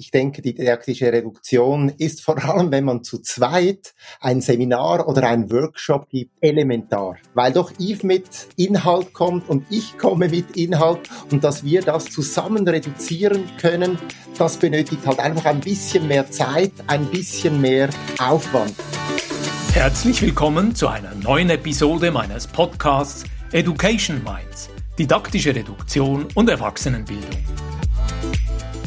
ich denke, die didaktische Reduktion ist vor allem, wenn man zu zweit ein Seminar oder ein Workshop gibt, elementar. Weil doch Yves mit Inhalt kommt und ich komme mit Inhalt und dass wir das zusammen reduzieren können, das benötigt halt einfach ein bisschen mehr Zeit, ein bisschen mehr Aufwand. Herzlich willkommen zu einer neuen Episode meines Podcasts Education Minds, didaktische Reduktion und Erwachsenenbildung.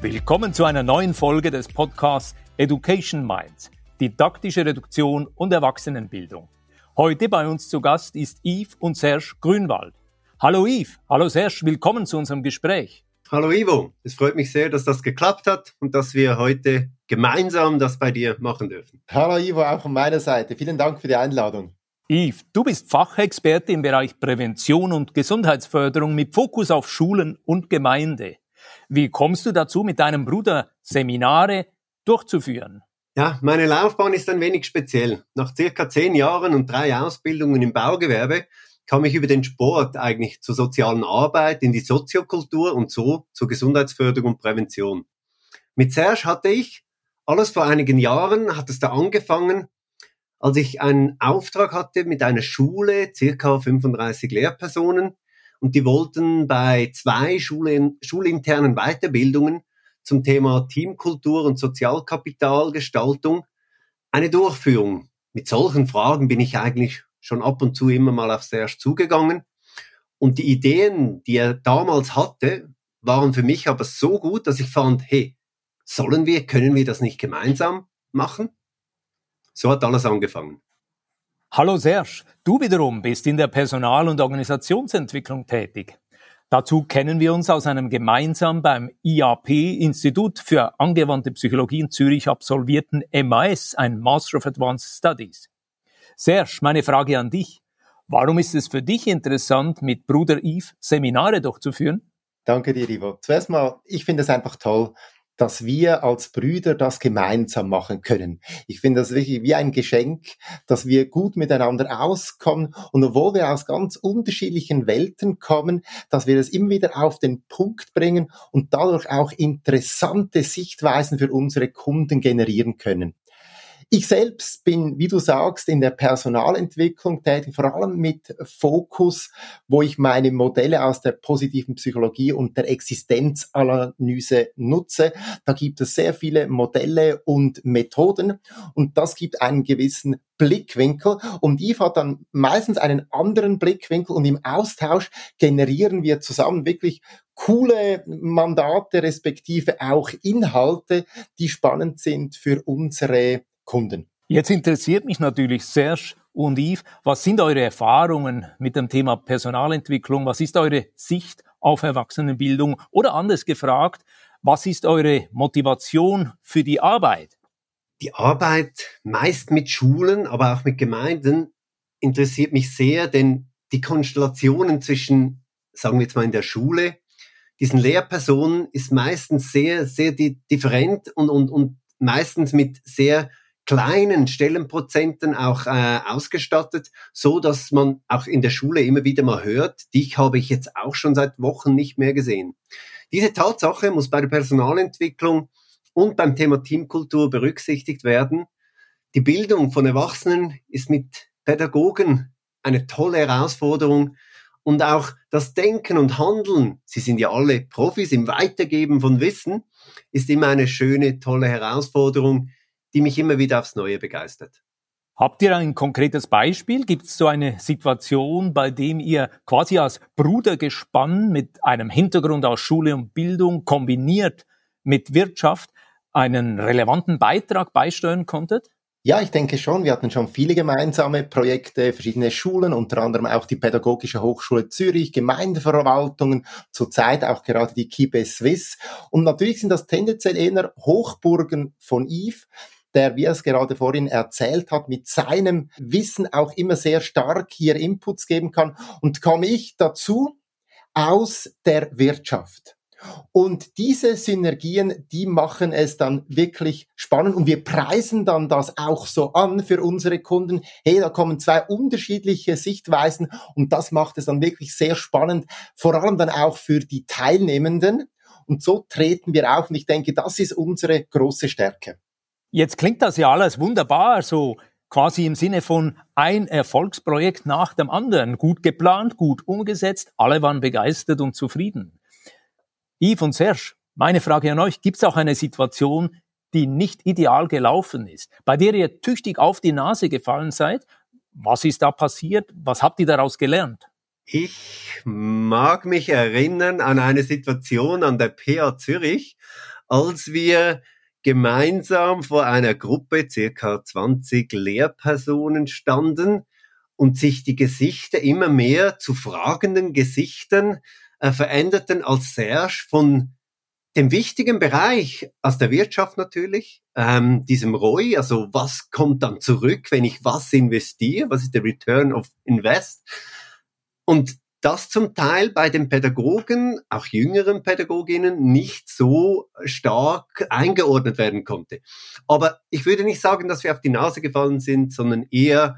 Willkommen zu einer neuen Folge des Podcasts Education Minds, didaktische Reduktion und Erwachsenenbildung. Heute bei uns zu Gast ist Yves und Serge Grünwald. Hallo Yves, hallo Serge, willkommen zu unserem Gespräch. Hallo Ivo, es freut mich sehr, dass das geklappt hat und dass wir heute gemeinsam das bei dir machen dürfen. Hallo Ivo, auch von meiner Seite. Vielen Dank für die Einladung. Yves, du bist Fachexperte im Bereich Prävention und Gesundheitsförderung mit Fokus auf Schulen und Gemeinde. Wie kommst du dazu, mit deinem Bruder Seminare durchzuführen? Ja, meine Laufbahn ist ein wenig speziell. Nach circa zehn Jahren und drei Ausbildungen im Baugewerbe kam ich über den Sport eigentlich zur sozialen Arbeit, in die Soziokultur und so zur Gesundheitsförderung und Prävention. Mit Serge hatte ich alles vor einigen Jahren, hat es da angefangen, als ich einen Auftrag hatte mit einer Schule, circa 35 Lehrpersonen, und die wollten bei zwei Schulen, schulinternen Weiterbildungen zum Thema Teamkultur und Sozialkapitalgestaltung eine Durchführung. Mit solchen Fragen bin ich eigentlich schon ab und zu immer mal auf Serge zugegangen. Und die Ideen, die er damals hatte, waren für mich aber so gut, dass ich fand, hey, sollen wir, können wir das nicht gemeinsam machen? So hat alles angefangen. Hallo Serge, du wiederum bist in der Personal- und Organisationsentwicklung tätig. Dazu kennen wir uns aus einem gemeinsam beim IAP Institut für angewandte Psychologie in Zürich absolvierten MAS, ein Master of Advanced Studies. Serge, meine Frage an dich. Warum ist es für dich interessant, mit Bruder Yves Seminare durchzuführen? Danke dir, Ivo. Zuerst mal, ich finde es einfach toll, dass wir als Brüder das gemeinsam machen können. Ich finde das wirklich wie ein Geschenk, dass wir gut miteinander auskommen und obwohl wir aus ganz unterschiedlichen Welten kommen, dass wir das immer wieder auf den Punkt bringen und dadurch auch interessante Sichtweisen für unsere Kunden generieren können. Ich selbst bin, wie du sagst, in der Personalentwicklung tätig, vor allem mit Fokus, wo ich meine Modelle aus der positiven Psychologie und der Existenzanalyse nutze. Da gibt es sehr viele Modelle und Methoden und das gibt einen gewissen Blickwinkel und Yves hat dann meistens einen anderen Blickwinkel und im Austausch generieren wir zusammen wirklich coole Mandate respektive auch Inhalte, die spannend sind für unsere Kunden. Jetzt interessiert mich natürlich Serge und Yves, was sind eure Erfahrungen mit dem Thema Personalentwicklung? Was ist eure Sicht auf Erwachsenenbildung? Oder anders gefragt, was ist eure Motivation für die Arbeit? Die Arbeit meist mit Schulen, aber auch mit Gemeinden interessiert mich sehr, denn die Konstellationen zwischen, sagen wir jetzt mal in der Schule, diesen Lehrpersonen ist meistens sehr, sehr different und, und, und meistens mit sehr kleinen Stellenprozenten auch äh, ausgestattet, so dass man auch in der Schule immer wieder mal hört, dich habe ich jetzt auch schon seit Wochen nicht mehr gesehen. Diese Tatsache muss bei der Personalentwicklung und beim Thema Teamkultur berücksichtigt werden. Die Bildung von Erwachsenen ist mit Pädagogen eine tolle Herausforderung und auch das Denken und Handeln, Sie sind ja alle Profis im Weitergeben von Wissen, ist immer eine schöne, tolle Herausforderung, die mich immer wieder aufs Neue begeistert. Habt ihr ein konkretes Beispiel? Gibt es so eine Situation, bei dem ihr quasi als Brudergespann mit einem Hintergrund aus Schule und Bildung kombiniert mit Wirtschaft einen relevanten Beitrag beisteuern konntet? Ja, ich denke schon. Wir hatten schon viele gemeinsame Projekte, verschiedene Schulen, unter anderem auch die Pädagogische Hochschule Zürich, Gemeindeverwaltungen, zurzeit auch gerade die Kibe Swiss. Und natürlich sind das tendenziell eher Hochburgen von Eve der, wie er es gerade vorhin erzählt hat, mit seinem Wissen auch immer sehr stark hier Inputs geben kann. Und komme ich dazu aus der Wirtschaft. Und diese Synergien, die machen es dann wirklich spannend und wir preisen dann das auch so an für unsere Kunden. Hey, da kommen zwei unterschiedliche Sichtweisen und das macht es dann wirklich sehr spannend, vor allem dann auch für die Teilnehmenden. Und so treten wir auf und ich denke, das ist unsere große Stärke. Jetzt klingt das ja alles wunderbar, so quasi im Sinne von ein Erfolgsprojekt nach dem anderen, gut geplant, gut umgesetzt, alle waren begeistert und zufrieden. Yves und Serge, meine Frage an euch, gibt es auch eine Situation, die nicht ideal gelaufen ist, bei der ihr tüchtig auf die Nase gefallen seid? Was ist da passiert? Was habt ihr daraus gelernt? Ich mag mich erinnern an eine Situation an der PA Zürich, als wir gemeinsam vor einer Gruppe, circa 20 Lehrpersonen standen und sich die Gesichter immer mehr zu fragenden Gesichtern äh, veränderten als Serge von dem wichtigen Bereich aus der Wirtschaft natürlich, ähm, diesem ROI, also was kommt dann zurück, wenn ich was investiere, was ist der Return of Invest? Und das zum Teil bei den Pädagogen, auch jüngeren Pädagoginnen, nicht so stark eingeordnet werden konnte. Aber ich würde nicht sagen, dass wir auf die Nase gefallen sind, sondern eher,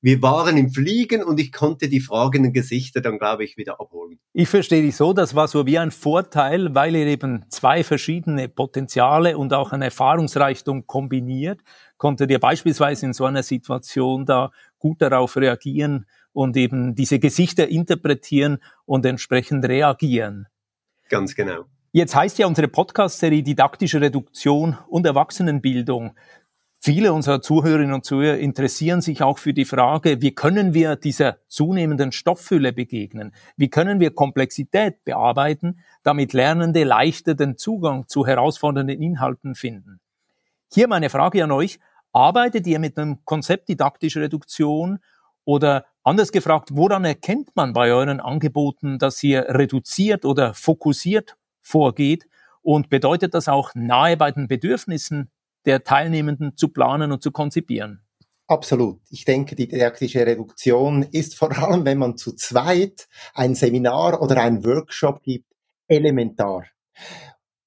wir waren im Fliegen und ich konnte die fragenden Gesichter dann, glaube ich, wieder abholen. Ich verstehe dich so, das war so wie ein Vorteil, weil ihr eben zwei verschiedene Potenziale und auch eine Erfahrungsreichtum kombiniert, konntet ihr beispielsweise in so einer Situation da gut darauf reagieren und eben diese Gesichter interpretieren und entsprechend reagieren. Ganz genau. Jetzt heißt ja unsere Podcast-Serie Didaktische Reduktion und Erwachsenenbildung. Viele unserer Zuhörerinnen und Zuhörer interessieren sich auch für die Frage, wie können wir dieser zunehmenden Stofffülle begegnen? Wie können wir Komplexität bearbeiten, damit Lernende leichter den Zugang zu herausfordernden Inhalten finden? Hier meine Frage an euch. Arbeitet ihr mit einem Konzept didaktische Reduktion oder anders gefragt, woran erkennt man bei euren Angeboten, dass ihr reduziert oder fokussiert vorgeht? Und bedeutet das auch nahe bei den Bedürfnissen der Teilnehmenden zu planen und zu konzipieren? Absolut. Ich denke, die didaktische Reduktion ist vor allem, wenn man zu zweit ein Seminar oder ein Workshop gibt, elementar.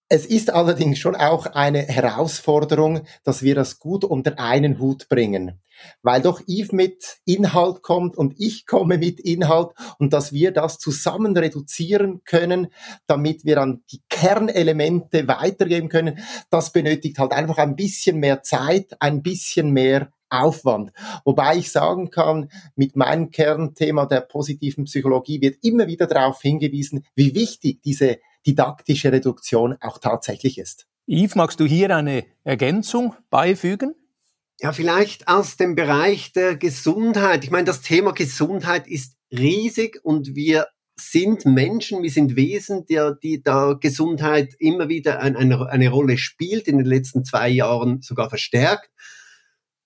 Es ist allerdings schon auch eine Herausforderung, dass wir das gut unter einen Hut bringen. Weil doch Yves mit Inhalt kommt und ich komme mit Inhalt und dass wir das zusammen reduzieren können, damit wir dann die Kernelemente weitergeben können, das benötigt halt einfach ein bisschen mehr Zeit, ein bisschen mehr Aufwand. Wobei ich sagen kann, mit meinem Kernthema der positiven Psychologie wird immer wieder darauf hingewiesen, wie wichtig diese didaktische Reduktion auch tatsächlich ist. Yves, magst du hier eine Ergänzung beifügen? Ja, vielleicht aus dem Bereich der Gesundheit. Ich meine, das Thema Gesundheit ist riesig und wir sind Menschen, wir sind Wesen, die, die da Gesundheit immer wieder ein, eine, eine Rolle spielt, in den letzten zwei Jahren sogar verstärkt.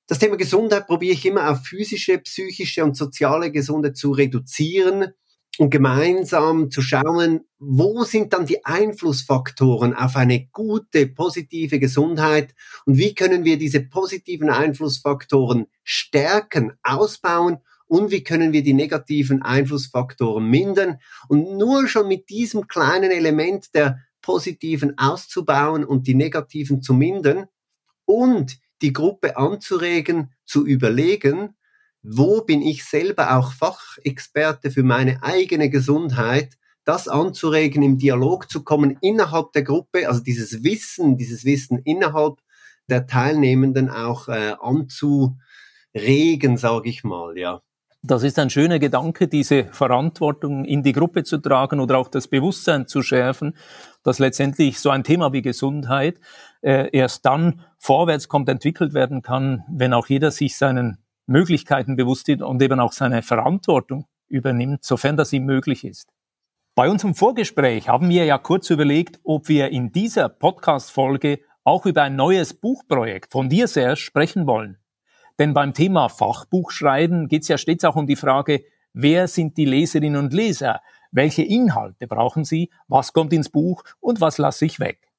Das Thema Gesundheit probiere ich immer auf physische, psychische und soziale Gesundheit zu reduzieren und gemeinsam zu schauen, wo sind dann die Einflussfaktoren auf eine gute, positive Gesundheit und wie können wir diese positiven Einflussfaktoren stärken, ausbauen und wie können wir die negativen Einflussfaktoren mindern. Und nur schon mit diesem kleinen Element der positiven auszubauen und die negativen zu mindern und die Gruppe anzuregen, zu überlegen, wo bin ich selber auch Fachexperte für meine eigene Gesundheit, das anzuregen, im Dialog zu kommen innerhalb der Gruppe, also dieses Wissen, dieses Wissen innerhalb der Teilnehmenden auch äh, anzuregen, sage ich mal, ja. Das ist ein schöner Gedanke, diese Verantwortung in die Gruppe zu tragen oder auch das Bewusstsein zu schärfen, dass letztendlich so ein Thema wie Gesundheit äh, erst dann vorwärts kommt, entwickelt werden kann, wenn auch jeder sich seinen Möglichkeiten bewusst wird und eben auch seine Verantwortung übernimmt, sofern das ihm möglich ist. Bei unserem Vorgespräch haben wir ja kurz überlegt, ob wir in dieser Podcast-Folge auch über ein neues Buchprojekt von dir, Serge, sprechen wollen. Denn beim Thema Fachbuchschreiben geht es ja stets auch um die Frage, wer sind die Leserinnen und Leser? Welche Inhalte brauchen sie? Was kommt ins Buch und was lasse ich weg?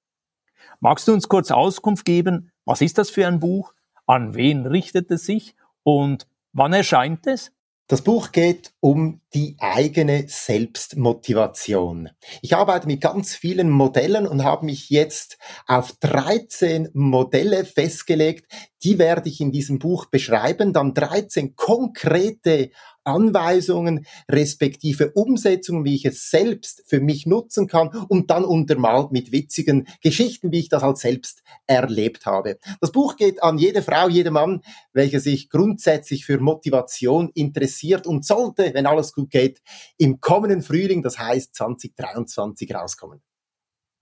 Magst du uns kurz Auskunft geben? Was ist das für ein Buch? An wen richtet es sich? Und wann erscheint es? Das Buch geht um die eigene Selbstmotivation. Ich arbeite mit ganz vielen Modellen und habe mich jetzt auf 13 Modelle festgelegt. Die werde ich in diesem Buch beschreiben. Dann 13 konkrete Anweisungen respektive Umsetzungen, wie ich es selbst für mich nutzen kann und dann untermalt mit witzigen Geschichten, wie ich das halt selbst erlebt habe. Das Buch geht an jede Frau, jede Mann, welcher sich grundsätzlich für Motivation interessiert und sollte, wenn alles gut geht, im kommenden Frühling, das heißt 2023, rauskommen.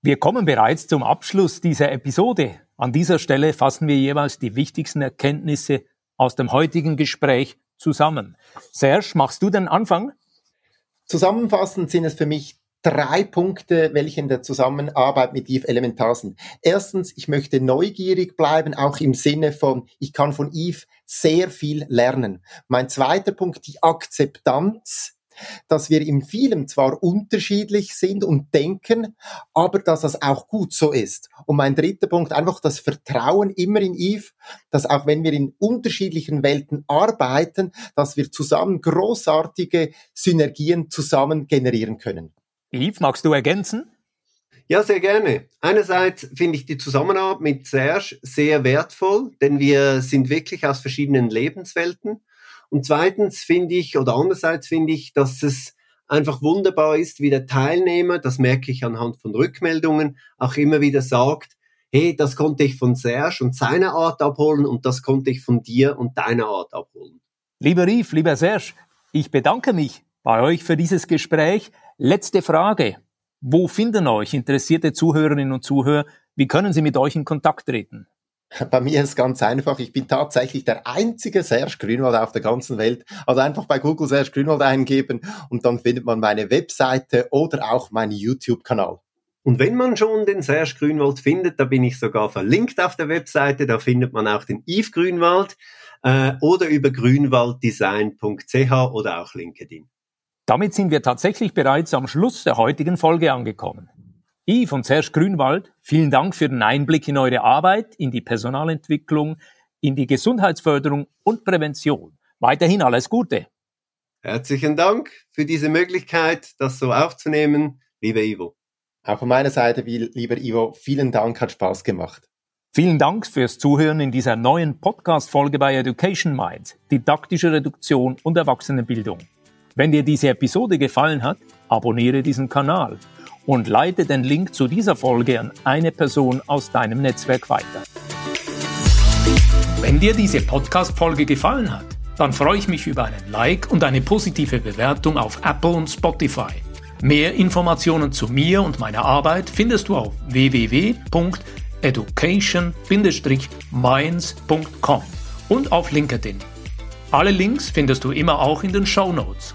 Wir kommen bereits zum Abschluss dieser Episode. An dieser Stelle fassen wir jeweils die wichtigsten Erkenntnisse aus dem heutigen Gespräch zusammen. Serge, machst du den Anfang? Zusammenfassend sind es für mich drei Punkte, welche in der Zusammenarbeit mit Eve elementar sind. Erstens, ich möchte neugierig bleiben, auch im Sinne von, ich kann von Eve sehr viel lernen. Mein zweiter Punkt, die Akzeptanz dass wir in vielem zwar unterschiedlich sind und denken, aber dass das auch gut so ist. Und mein dritter Punkt, einfach das Vertrauen immer in Eve, dass auch wenn wir in unterschiedlichen Welten arbeiten, dass wir zusammen großartige Synergien zusammen generieren können. Yves, magst du ergänzen? Ja, sehr gerne. Einerseits finde ich die Zusammenarbeit mit Serge sehr wertvoll, denn wir sind wirklich aus verschiedenen Lebenswelten und zweitens finde ich, oder andererseits finde ich, dass es einfach wunderbar ist, wie der Teilnehmer, das merke ich anhand von Rückmeldungen, auch immer wieder sagt, hey, das konnte ich von Serge und seiner Art abholen und das konnte ich von dir und deiner Art abholen. Lieber Yves, lieber Serge, ich bedanke mich bei euch für dieses Gespräch. Letzte Frage. Wo finden euch interessierte Zuhörerinnen und Zuhörer? Wie können sie mit euch in Kontakt treten? Bei mir ist es ganz einfach. Ich bin tatsächlich der einzige Serge Grünwald auf der ganzen Welt. Also einfach bei Google Serge Grünwald eingeben und dann findet man meine Webseite oder auch meinen YouTube-Kanal. Und wenn man schon den Serge Grünwald findet, da bin ich sogar verlinkt auf der Webseite, da findet man auch den Yves Grünwald äh, oder über grünwalddesign.ch oder auch LinkedIn. Damit sind wir tatsächlich bereits am Schluss der heutigen Folge angekommen. Yves und Serge Grünwald, vielen Dank für den Einblick in eure Arbeit, in die Personalentwicklung, in die Gesundheitsförderung und Prävention. Weiterhin alles Gute. Herzlichen Dank für diese Möglichkeit, das so aufzunehmen, lieber Ivo. Auch von meiner Seite, lieber Ivo, vielen Dank, hat Spaß gemacht. Vielen Dank fürs Zuhören in dieser neuen Podcast-Folge bei Education Minds, didaktische Reduktion und Erwachsenenbildung. Wenn dir diese Episode gefallen hat, abonniere diesen Kanal und leite den Link zu dieser Folge an eine Person aus deinem Netzwerk weiter. Wenn dir diese Podcast-Folge gefallen hat, dann freue ich mich über einen Like und eine positive Bewertung auf Apple und Spotify. Mehr Informationen zu mir und meiner Arbeit findest du auf www.education-minds.com und auf LinkedIn. Alle Links findest du immer auch in den Show Notes.